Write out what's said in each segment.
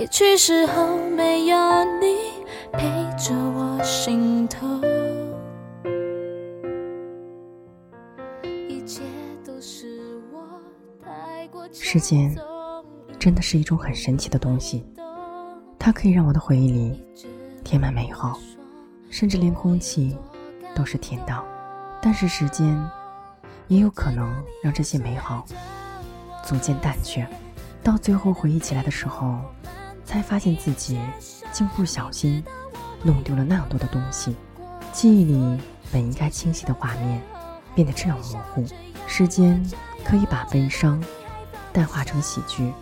委屈时候没有你陪着我心头，一切都是我太过时间真的是一种很神奇的东西，它可以让我的回忆里填满美好，甚至连空气都是甜的。但是时间也有可能让这些美好逐渐淡去，到最后回忆起来的时候，才发现自己竟不小心弄丢了那样多的东西。记忆里本应该清晰的画面，变得这样模糊。时间可以把悲伤淡化成喜剧，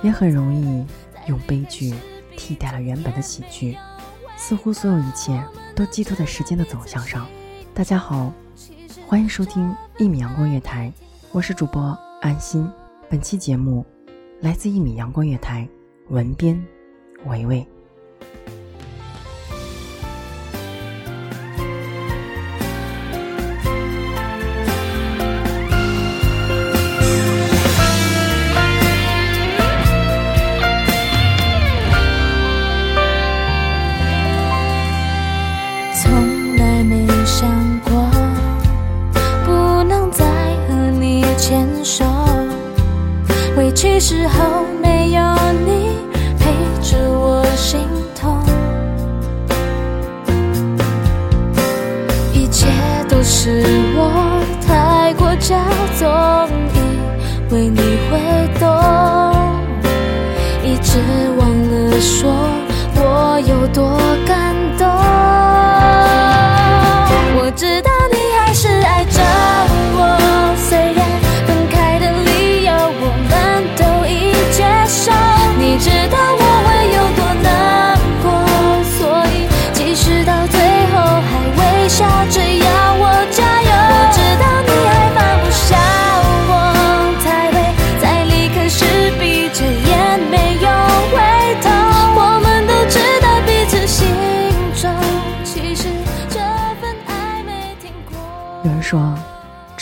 也很容易用悲剧替代了原本的喜剧。似乎所有一切都寄托在时间的走向上。大家好，欢迎收听一米阳光月台，我是主播安心。本期节目来自一米阳光月台，文编维维。从来没想过不能再和你牵手，委屈时候是我太过骄纵，以为你会懂，一直忘了说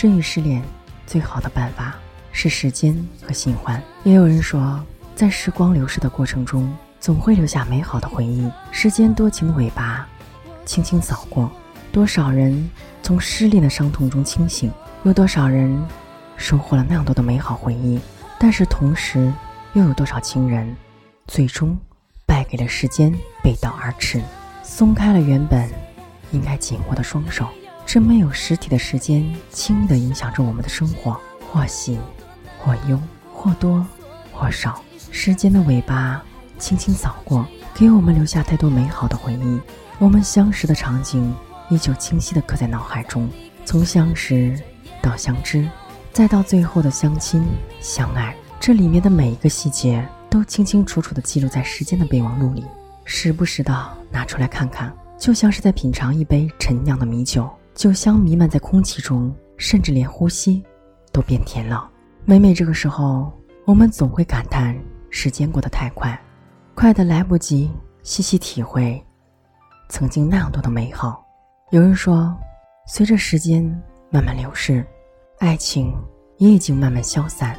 治愈失恋最好的办法是时间和新欢。也有人说，在时光流逝的过程中，总会留下美好的回忆。时间多情的尾巴，轻轻扫过，多少人从失恋的伤痛中清醒，有多少人收获了那样多的美好回忆。但是同时，又有多少情人，最终败给了时间，背道而驰，松开了原本应该紧握的双手。这没有实体的时间，轻易地影响着我们的生活，或喜，或忧，或多，或少。时间的尾巴轻轻扫过，给我们留下太多美好的回忆。我们相识的场景依旧清晰地刻在脑海中，从相识到相知，再到最后的相亲相爱，这里面的每一个细节都清清楚楚地记录在时间的备忘录里，时不时的拿出来看看，就像是在品尝一杯陈酿的米酒，酒香弥漫在空气中，甚至连呼吸都变甜了。每每这个时候，我们总会感叹时间过得太快，快得来不及细细体会曾经那样多的美好。有人说，随着时间慢慢流逝，爱情也已经慢慢消散，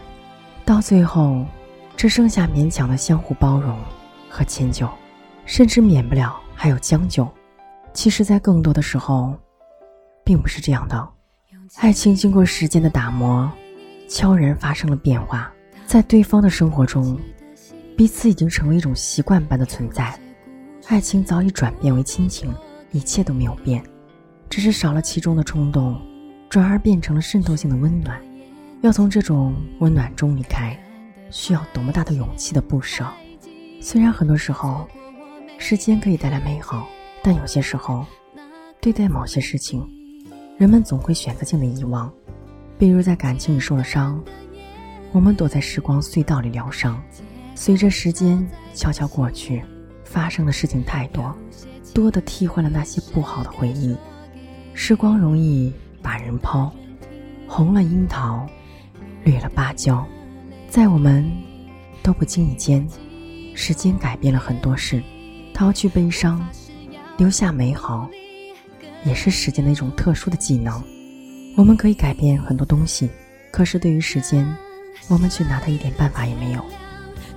到最后，只剩下勉强的相互包容和迁就，甚至免不了还有将就。其实，在更多的时候，并不是这样的。爱情经过时间的打磨，悄然发生了变化。在对方的生活中，彼此已经成为一种习惯般的存在，爱情早已转变为亲情，一切都没有变，只是少了其中的冲动，转而变成了渗透性的温暖。要从这种温暖中离开，需要多么大的勇气的不舍。虽然很多时候，时间可以带来美好，但有些时候，对待某些事情，人们总会选择性的遗忘，比如在感情里受了伤。我们躲在时光隧道里疗伤，随着时间悄悄过去，发生的事情太多，多的替换了那些不好的回忆。时光容易把人抛，红了樱桃，绿了芭蕉，在我们都不经意间，时间改变了很多事，掏去悲伤，留下美好，也是时间的一种特殊的技能。我们可以改变很多东西，可是对于时间。我们却拿它一点办法也没有。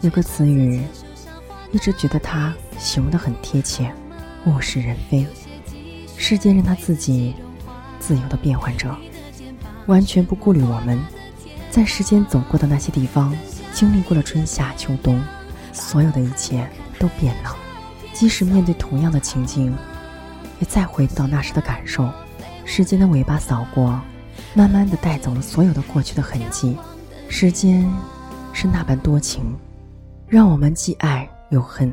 有个词语，一直觉得它形容的很贴切，物是人非。世间任他自己自由的变换着，完全不顾虑我们。在时间走过的那些地方，经历过了春夏秋冬，所有的一切都变了。即使面对同样的情境，也再回不到那时的感受。时间的尾巴扫过，慢慢的带走了所有的过去的痕迹。时间是那般多情，让我们既爱又恨。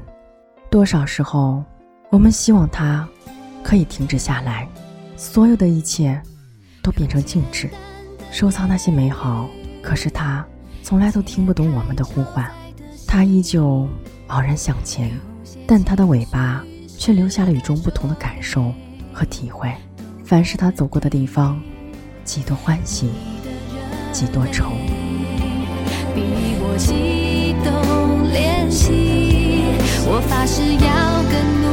多少时候，我们希望它可以停止下来，所有的一切都变成静止，收藏那些美好。可是它从来都听不懂我们的呼唤，它依旧傲然向前，但它的尾巴却留下了与众不同的感受和体会。凡是他走过的地方，几多欢喜，几多愁。比我激动练习，我发誓要更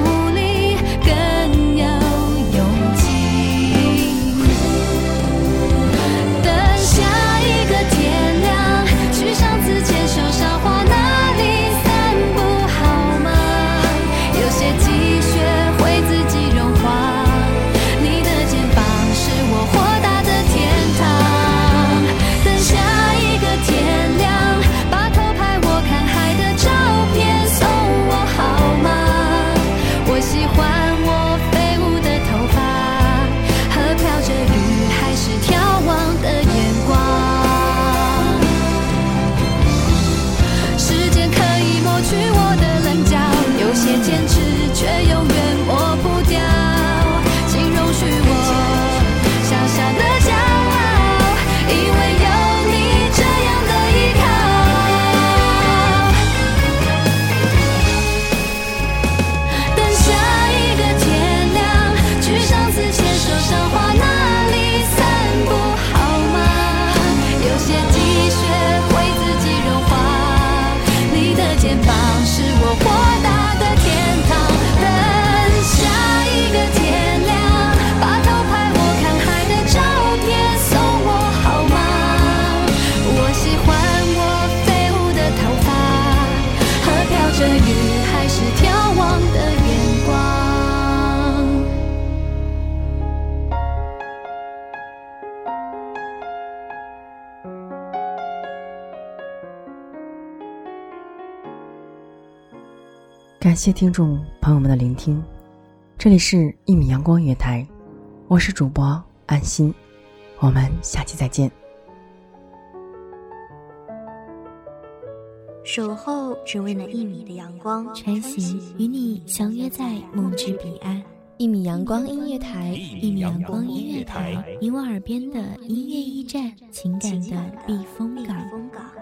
感谢听众朋友们的聆听，这里是《一米阳光音乐台》，我是主播安心，我们下期再见。守候只为那一米的阳光，穿行与你相约在梦之彼岸。一米阳光音乐台，一米阳光音乐台，你我耳边的音乐驿站，情感的避风港。风港。